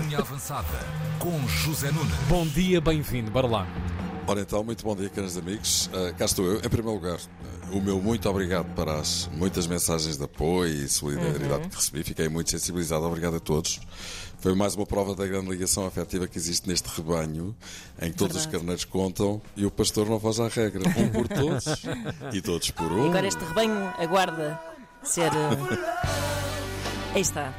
Linha avançada com José Nunes. Bom dia, bem-vindo. Bora lá. Ora então, muito bom dia, caros amigos. Uh, cá estou eu. Em primeiro lugar, uh, o meu muito obrigado para as muitas mensagens de apoio e solidariedade Uhum. que recebi. Fiquei muito sensibilizado. Obrigado a todos. Foi mais uma prova da grande ligação afetiva que existe neste rebanho, em que todos os carneiros contam e o pastor não faz à regra. Um por todos e todos por um. Agora este rebanho aguarda ser. eh, Aí está.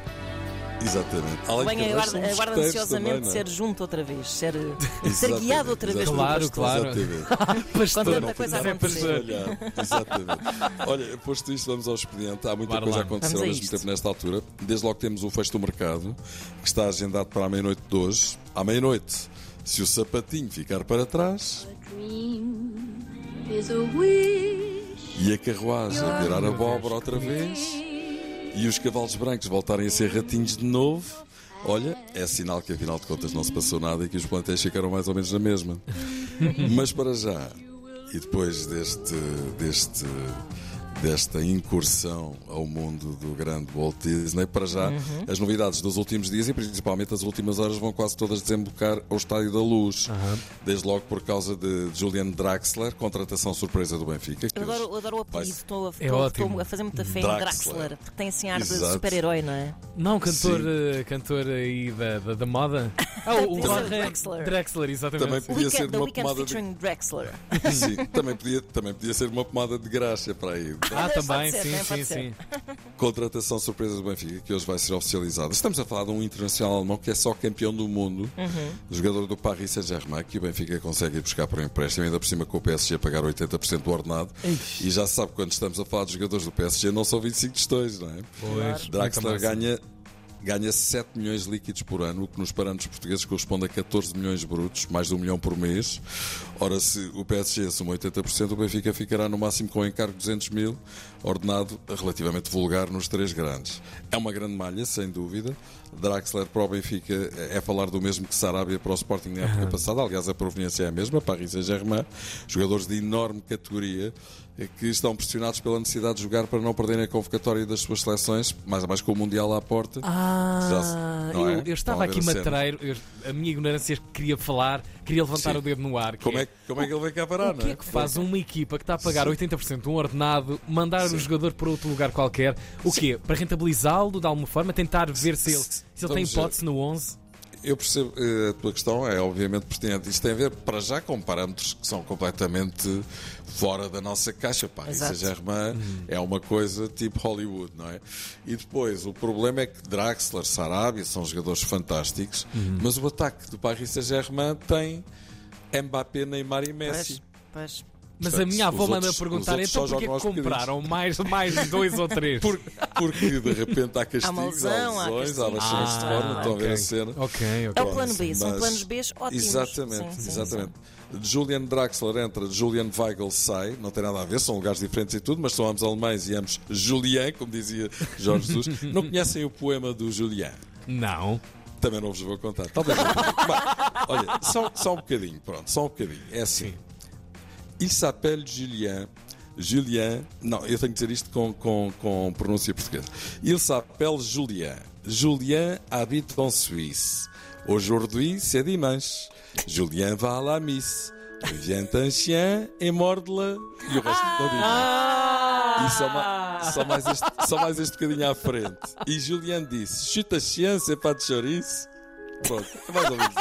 Exatamente. Além somos aguarda roteiros ansiosamente também, é? ser junto outra vez, ser, ser Exatamente, guiado outra vez Claro, pastor. claro. Exatamente. Pastor. tanta Não coisa acontecer. olhar. Exatamente. Olha, posto isto, vamos ao expediente. Há muita Bora coisa lá. a acontecer ao mesmo tempo nesta altura. Desde logo temos o fecho do mercado, que está agendado para a meia-noite de hoje. À meia-noite, se o sapatinho ficar para trás dream is a wish. e a carruagem virar abóbora outra vez e os cavalos brancos voltarem a ser ratinhos de novo. Olha, é sinal que afinal de contas não se passou nada e que os plantéis ficaram mais ou menos na mesma. Mas para já, e depois deste, deste, desta incursão ao mundo do grande Walt Disney, para já, as novidades dos últimos dias e principalmente as últimas horas vão quase todas desembocar ao Estádio da Luz. Desde logo por causa de Julian Draxler, contratação surpresa do Benfica. Eu adoro, eu adoro o apelido, estou a, É estou- a fazer muita fé em Draxler. Draxler, porque tem assim ar de super-herói, não é? Não, cantor, Sim. eh, cantor aí da, da, da moda. Ah, o, o Drexler. Drexler, exatamente. Também podia Weekend, ser the uma pomada de... Drexler. Sim, também podia, também podia ser uma pomada de graxa para aí. Ah, também, ser, sim, sim, sim. Contratação surpresa do Benfica, que hoje vai ser oficializada. Estamos a falar de um internacional alemão que é só campeão do mundo, jogador do Paris Saint-Germain, que o Benfica consegue ir buscar por um empréstimo, ainda por cima com o PSG a pagar 80% do ordenado. Ixi. E já se sabe, quando estamos a falar de jogadores do PSG, não são 25 tostões, não é? Pois, Draxler ganha, ganha 7 milhões líquidos por ano, o que nos parâmetros portugueses corresponde a 14 milhões brutos, mais de um milhão por mês. Ora, se o PSG assuma 80%, o Benfica ficará no máximo com um encargo de 200 mil, ordenado relativamente vulgar nos três grandes. É uma grande malha, sem dúvida. Draxler para o Benfica é falar do mesmo que Sarabia para o Sporting na época passada. Aliás, a proveniência é a mesma, Paris Saint-Germain. Jogadores de enorme categoria que estão pressionados pela necessidade de jogar para não perderem a convocatória das suas seleções, mais a mais com o Mundial à porta. Já se- Ah, não é? eu, eu estava aqui matreiro, eu- a minha ignorância queria falar, queria levantar Sim. o dedo no ar. que Como é, que- como é que ele vem cá parar, O que não é que faz uma equipa que está a pagar 80% de um ordenado, mandar o Sim. jogador para outro lugar qualquer? O quê? Para rentabilizá-lo de alguma forma? Tentar ver se ele, se ele tem hipótese no 11? Eu percebo, eh, a tua questão é obviamente pertinente. Isto tem a ver, para já, com parâmetros que são completamente fora da nossa caixa. Paris. Saint-Germain é uma coisa tipo Hollywood, não é? E depois, o problema é que Draxler, Sarabia são jogadores fantásticos, mas o ataque do Paris Saint-Germain tem Mbappé, Neymar e Messi. Pois, pois. Mas a minha avó manda perguntar, então só porquê compraram mais, mais dois ou três? Por- porque de repente há castigos, uma lesão, há há lesões, há baixões de forma, estão a ver a cena. Ok, É ok. o plano B, são planos B ótimos. Exatamente, Sim, sim, exatamente. Julian Draxler entra, Julian Weigl sai, não tem nada a ver, são lugares diferentes e tudo, mas são ambos alemães e ambos Julien, como dizia Jorge Jesus. não conhecem o poema do Julien? Não. Também não vos vou contar. Talvez não. Bem, olha, só, só um bocadinho, pronto, só um bocadinho. É assim. Il s'appelle Julien. Julien, não, eu tenho que dizer isto com, com, com pronúncia portuguesa. Il s'appelle Julien. Julien habite en Suisse. Aujourd'hui, c'est dimanche. Julien va à la misse. Vient un chien et morde-la. E o resto não digo. E só, ma- só mais este, só mais este bocadinho à frente. E Julian disse: chuta chien, c'est pas de chouriço. Pronto, é mais ou menos.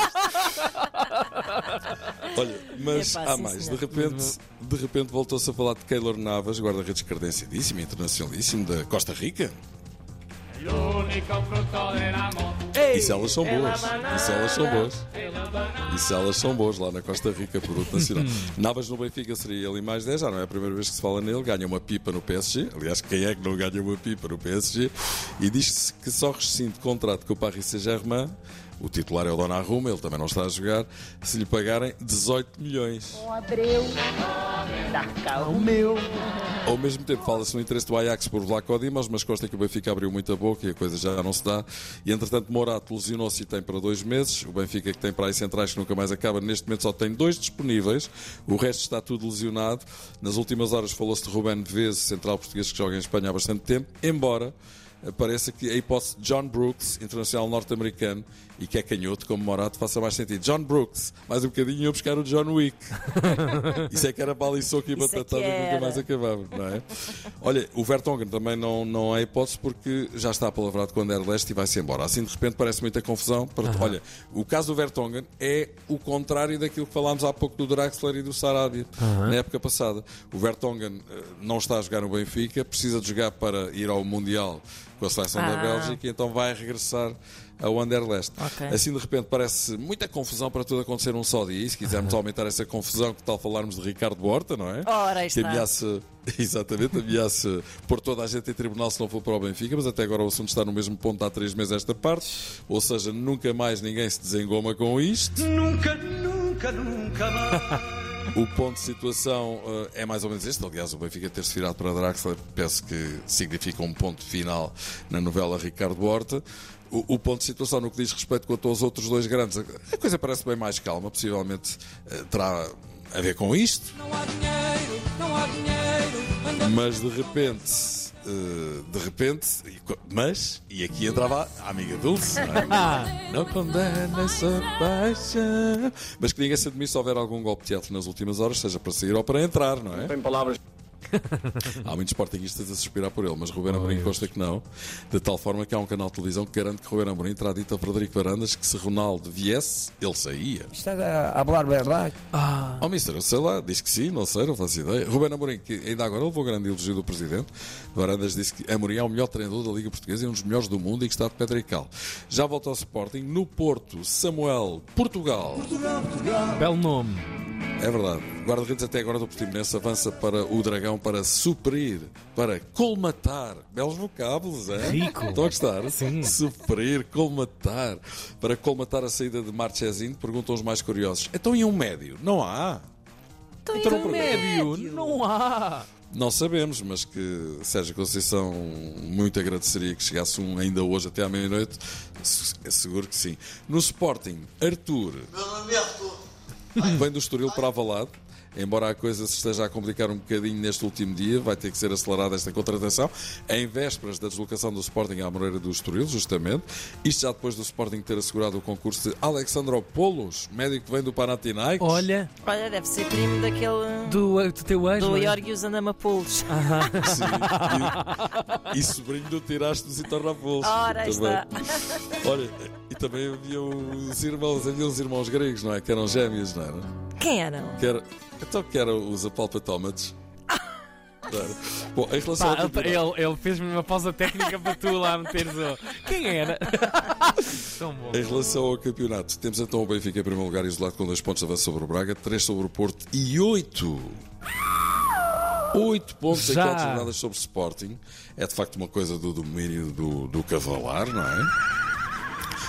Olha, mas há sim, mais. De repente, de repente voltou-se a falar de Keylor Navas, guarda-redes credenciadíssimo, internacionalíssimo da Costa Rica. E se elas são boas? E se elas são boas? E se elas são boas lá na Costa Rica, produto nacional? Navas no Benfica seria ele mais 10, já não é a primeira vez que se fala nele. Ganha uma pipa no PSG. Aliás, quem é que não ganha uma pipa no PSG? E diz-se que só rescinde contrato com o Paris Saint-Germain. O titular é o Donnarumma, ele também não está a jogar. Se lhe pagarem 18 milhões. Ao mesmo tempo, fala-se no interesse do Ajax por Vlaco Dimos, mas consta que o Benfica abriu muita boca e a coisa já não se dá. E entretanto, Morato lesionou-se e tem para dois meses. O Benfica, que tem para aí centrais que nunca mais acaba, neste momento só tem dois disponíveis. O resto está tudo lesionado. Nas últimas horas falou-se de Ruben Neves, central português que joga em Espanha há bastante tempo, embora parece que a hipótese de John Brooks, internacional norte-americano, e que é canhoto, como Morato, faça mais sentido. John Brooks, mais um bocadinho ia buscar o John Wick. Isso é que era bala e soco e é batatada que nunca mais acabava, não é? Olha, o Vertonghen também não, não é hipótese porque já está apalavrado com o Anderlecht e vai-se embora. Assim, de repente, parece muita confusão. Para- Olha, o caso do Vertonghen é o contrário daquilo que falámos há pouco do Draxler e do Sarabia, na época passada. O Vertonghen eh, não está a jogar no Benfica, precisa de jogar para ir ao Mundial com a seleção da Ah. Bélgica e então vai regressar ao Anderlecht. Ok. Assim, de repente, parece muita confusão para tudo acontecer num só dia. E se quisermos aumentar essa confusão, que tal falarmos de Ricardo Horta, não é? Ora, aí que está. ameaça, exatamente, ameaça pôr toda a gente em tribunal se não for para o Benfica, mas até agora o assunto está no mesmo ponto há três meses esta parte, ou seja, nunca mais ninguém se desengoma com isto. Nunca, nunca, nunca mais. O ponto de situação eh, é mais ou menos este. Aliás, o Benfica ter-se virado para Draxler penso que significa um ponto final na novela Ricardo Horta. O, o ponto de situação no que diz respeito quanto aos outros dois grandes, a coisa parece bem mais calma, possivelmente eh, terá a ver com isto. Não há dinheiro, não há dinheiro. Mas de repente, eh, de repente, mas, e aqui entrava a amiga Dulce, não é? Não condena essa paixão. Mas que ninguém se admire se houver algum golpe de teatro nas últimas horas, seja para sair ou para entrar, não é? Tem palavras. Há muitos sportinguistas a suspirar por ele, mas Ruben Amorim consta que não. De tal forma que há um canal de televisão que garante que Ruben Amorim terá dito a Frederico Varandas que se Ronaldo viesse, ele saía. Está a falar verdade. Oh, mister, sei lá, diz que sim, não sei, não faço ideia. Ruben Amorim, que ainda agora levou grande elogio do presidente, Varandas disse que Amorim é o melhor treinador da Liga Portuguesa e um dos melhores do mundo e que está de pedra e cal. Já volta ao Sporting, no Porto, Samuel, Portugal. Belo nome. É verdade. Guarda-redes até agora do Portimonense avança para o Dragão para suprir, para colmatar. Belos vocábulos, é? Rico. Estão a gostar? Sim. Suprir, colmatar. Para colmatar a saída de Marchesin, perguntam os mais curiosos. Então e um médio? Não há? Então, Então não e o Médio, não há. Não sabemos, mas que Sérgio Conceição muito agradeceria que chegasse um ainda hoje até à meia-noite. É seguro que sim. No Sporting, Arthur. Vem do Estoril para Avalado. Embora a coisa se esteja a complicar um bocadinho neste último dia, vai ter que ser acelerada esta contratação, em vésperas da deslocação do Sporting à Moreira do Estoril, justamente. Isto já depois do Sporting ter assegurado o concurso de Alexandropoulos, médico que vem do Panathinaikos. Olha, Olha, deve ser primo daquele. do, do teu ex, Do é? Iorgios Andamapoulos. Sim, e, e sobrinho do Tirastos e Tornapolos. Ora, está. Olha, também havia os irmãos, havia os irmãos gregos, não é? Que eram gêmeos, não era? Quem eram? Que era então que eram os era? Bom, em relação Pá, ao campeonato- ele, ele fez-me uma pausa técnica para tu lá meteres o. Quem era? Tão bom. Em relação ao campeonato, temos então o Benfica em primeiro lugar, isolado com dois pontos de avanço sobre o Braga, três sobre o Porto e oito. Oito pontos em Já. quatro jornadas sobre o Sporting. É de facto uma coisa do domínio do, do cavalar, não é?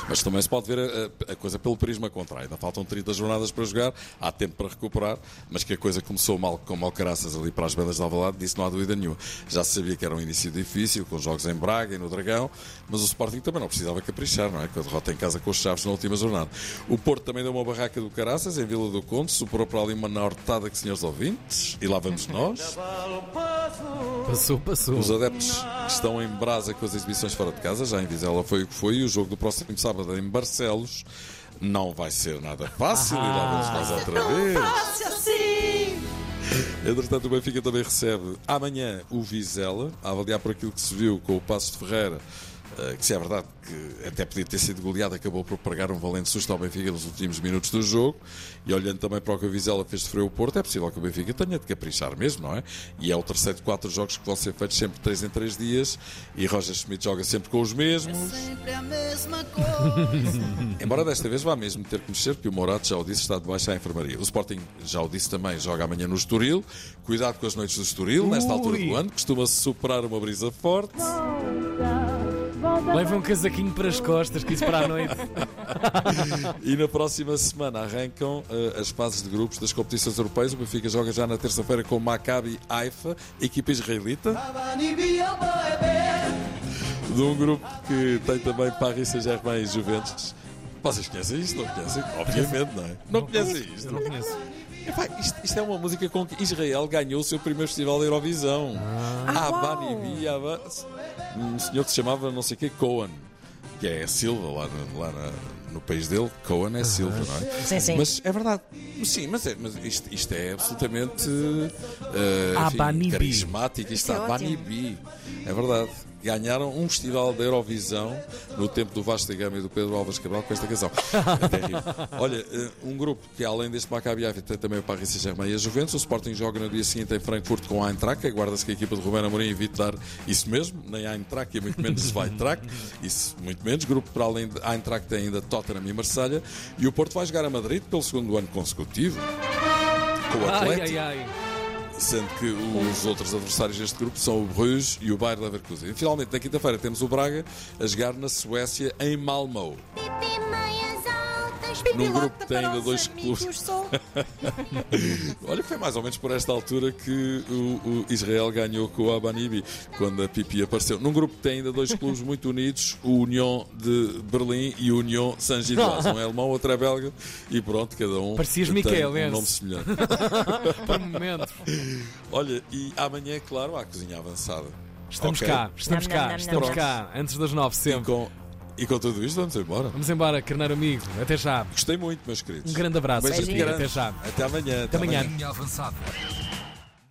Mas também se pode ver a, a coisa pelo prisma contrário. Ainda faltam 30 jornadas para jogar, há tempo para recuperar, mas que a coisa começou mal com malcaraças ali para as bandas de Alvalade, disso não há dúvida nenhuma. Já se sabia que era um início difícil, com jogos em Braga e no Dragão, mas o Sporting também não precisava caprichar, não é? Com a derrota em casa com os Chaves na última jornada. O Porto também deu uma barraca do Caraças, em Vila do Conde, superou para ali uma nortada que senhores ouvintes, e lá vamos nós. Passou, passou. Os adeptos que estão em brasa com as exibições fora de casa, já em Vizela foi o que foi, e o jogo do próximo sábado em Barcelos não vai ser nada fácil, e lá vamos nós outra vez. assim! Entretanto, o Benfica também recebe amanhã o Vizela, a avaliar por aquilo que se viu com o Passo de Ferreira, que se é verdade que até podia ter sido goleado, acabou por pregar um valente susto ao Benfica nos últimos minutos do jogo. E olhando também para o que o Vizela fez sofrer o Porto, é possível que o Benfica tenha de caprichar mesmo, não é? E é o terceiro de quatro jogos que vão ser feitos sempre três em três dias. E Roger Schmidt joga sempre com os mesmos. Embora desta vez vá mesmo ter que mexer, porque o Morato já o disse, está debaixo da enfermaria. O Sporting já o disse também, joga amanhã no Estoril. Cuidado com as noites do Estoril, nesta altura do ano, costuma-se superar uma brisa forte. Leva um casaquinho para as costas, que isso para a noite. E na próxima semana arrancam eh, as fases de grupos das competições europeias. O Benfica joga já na terça-feira com o Maccabi Haifa, equipa israelita, de um grupo que tem também Paris Saint-Germain e Juventus. Vocês conhecem isto? Não conhecem? Obviamente, não é? Não conhecem isto? Não conheço. Epá, isto, isto é uma música com que Israel ganhou o seu primeiro festival da Eurovisão. Ah, a uau. Bani Aba, um senhor que se chamava não sei o que, Cohen, que é Silva lá, no- lá na- no país dele. Cohen é Silva, não é? Sim, sim. Mas é verdade. Sim, mas, é, mas isto, isto é absolutamente A enfim, carismático. Isto é. É verdade. Ganharam um festival da Eurovisão no tempo do Vasco da Gama e do Pedro Alves Cabral com esta canção. Rio. Olha, eh, um grupo que além deste Maccabi Haifa tem também o Paris Saint-Germain e a Juventus. O Sporting joga no dia seguinte em Frankfurt com a Eintracht. Aguarda-se que a equipa de Rubén Amorim evite dar isso mesmo, nem a Eintracht e muito menos Zweitracht. Isso, muito menos. Grupo para além de Eintracht tem ainda Tottenham e Marselha. E o Porto vai jogar a Madrid pelo segundo ano consecutivo. Com o Ai, Atlético ai, ai. Sendo que os outros adversários deste grupo são o Bruges e o Bayer Leverkusen. E finalmente, na quinta-feira, temos o Braga a jogar na Suécia, em Malmö. Num grupo que tem ainda dois clubes. Olha, foi mais ou menos por esta altura que o, o Israel ganhou com o Abanibi, quando a Pipi apareceu. Num grupo que tem ainda dois clubes muito unidos, o União de Berlim e o União Saint-Gilloise. Um é alemão, outro é belga, e pronto, cada um Parecias tem Miquel, um nome semelhante. Por momentos. Olha, e amanhã, claro, há a cozinha avançada. Estamos Ok. cá, estamos Nam, cá, nam, nam, estamos cá. Antes das nove, E sempre. com, e com tudo isto, vamos embora. Vamos embora, carneiro amigo. Até já. Gostei muito, meus querijos. Um grande abraço. Beijinho Até grande. já. Até amanhã. Até amanhã. Linha avançada.